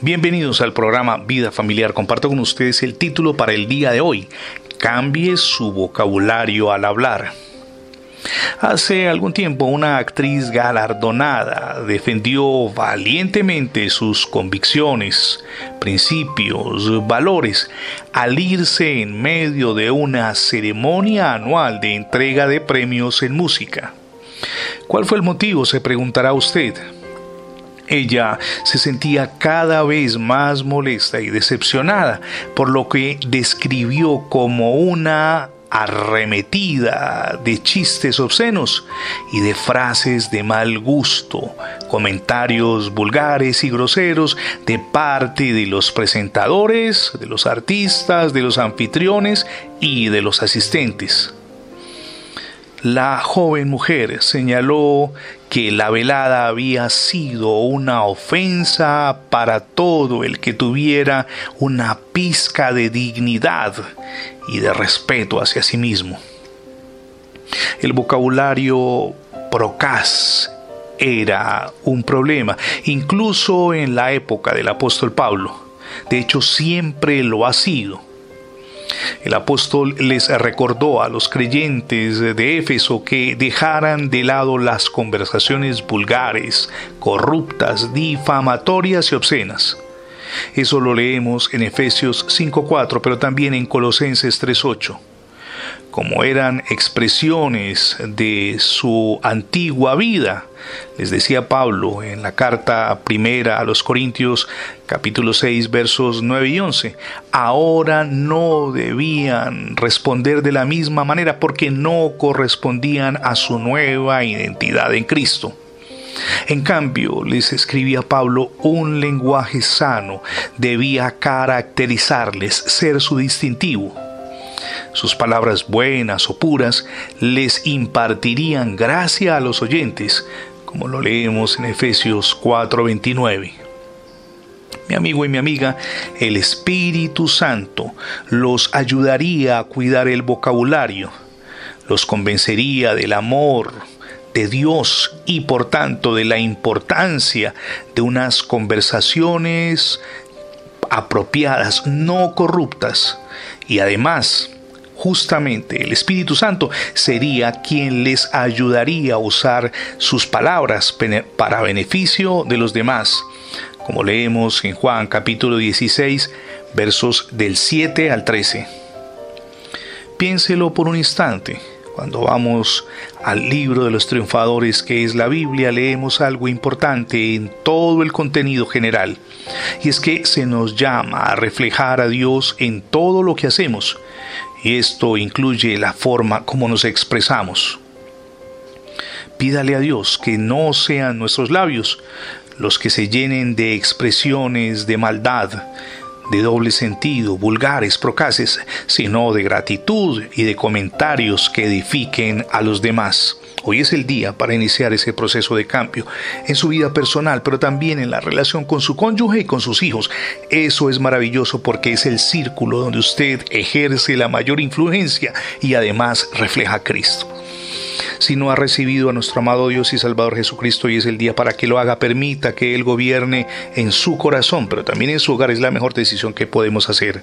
Bienvenidos al programa Vida Familiar. Comparto con ustedes el título para el día de hoy. Cambie su vocabulario al hablar. Hace algún tiempo una actriz galardonada defendió valientemente sus convicciones, principios, valores, al irse en medio de una ceremonia anual de entrega de premios en música. ¿Cuál fue el motivo? se preguntará usted. Ella se sentía cada vez más molesta y decepcionada por lo que describió como una arremetida de chistes obscenos y de frases de mal gusto, comentarios vulgares y groseros de parte de los presentadores, de los artistas, de los anfitriones y de los asistentes. La joven mujer señaló que la velada había sido una ofensa para todo el que tuviera una pizca de dignidad y de respeto hacia sí mismo. El vocabulario procaz era un problema, incluso en la época del apóstol Pablo. De hecho, siempre lo ha sido. El apóstol les recordó a los creyentes de Éfeso que dejaran de lado las conversaciones vulgares, corruptas, difamatorias y obscenas. Eso lo leemos en Efesios 5.4, pero también en Colosenses 3.8 como eran expresiones de su antigua vida. Les decía Pablo en la carta primera a los Corintios capítulo 6 versos 9 y 11, ahora no debían responder de la misma manera porque no correspondían a su nueva identidad en Cristo. En cambio, les escribía Pablo, un lenguaje sano debía caracterizarles, ser su distintivo sus palabras buenas o puras les impartirían gracia a los oyentes, como lo leemos en Efesios 4:29. Mi amigo y mi amiga, el Espíritu Santo los ayudaría a cuidar el vocabulario, los convencería del amor, de Dios y por tanto de la importancia de unas conversaciones apropiadas, no corruptas, y además justamente el Espíritu Santo sería quien les ayudaría a usar sus palabras para beneficio de los demás, como leemos en Juan capítulo 16, versos del 7 al 13. Piénselo por un instante. Cuando vamos al libro de los triunfadores que es la Biblia, leemos algo importante en todo el contenido general. Y es que se nos llama a reflejar a Dios en todo lo que hacemos y esto incluye la forma como nos expresamos. Pídale a Dios que no sean nuestros labios los que se llenen de expresiones de maldad, de doble sentido, vulgares, procaces, sino de gratitud y de comentarios que edifiquen a los demás. Hoy es el día para iniciar ese proceso de cambio en su vida personal, pero también en la relación con su cónyuge y con sus hijos. Eso es maravilloso porque es el círculo donde usted ejerce la mayor influencia y además refleja a Cristo. Si no ha recibido a nuestro amado Dios y Salvador Jesucristo, y es el día para que lo haga, permita que Él gobierne en su corazón, pero también en su hogar es la mejor decisión que podemos hacer.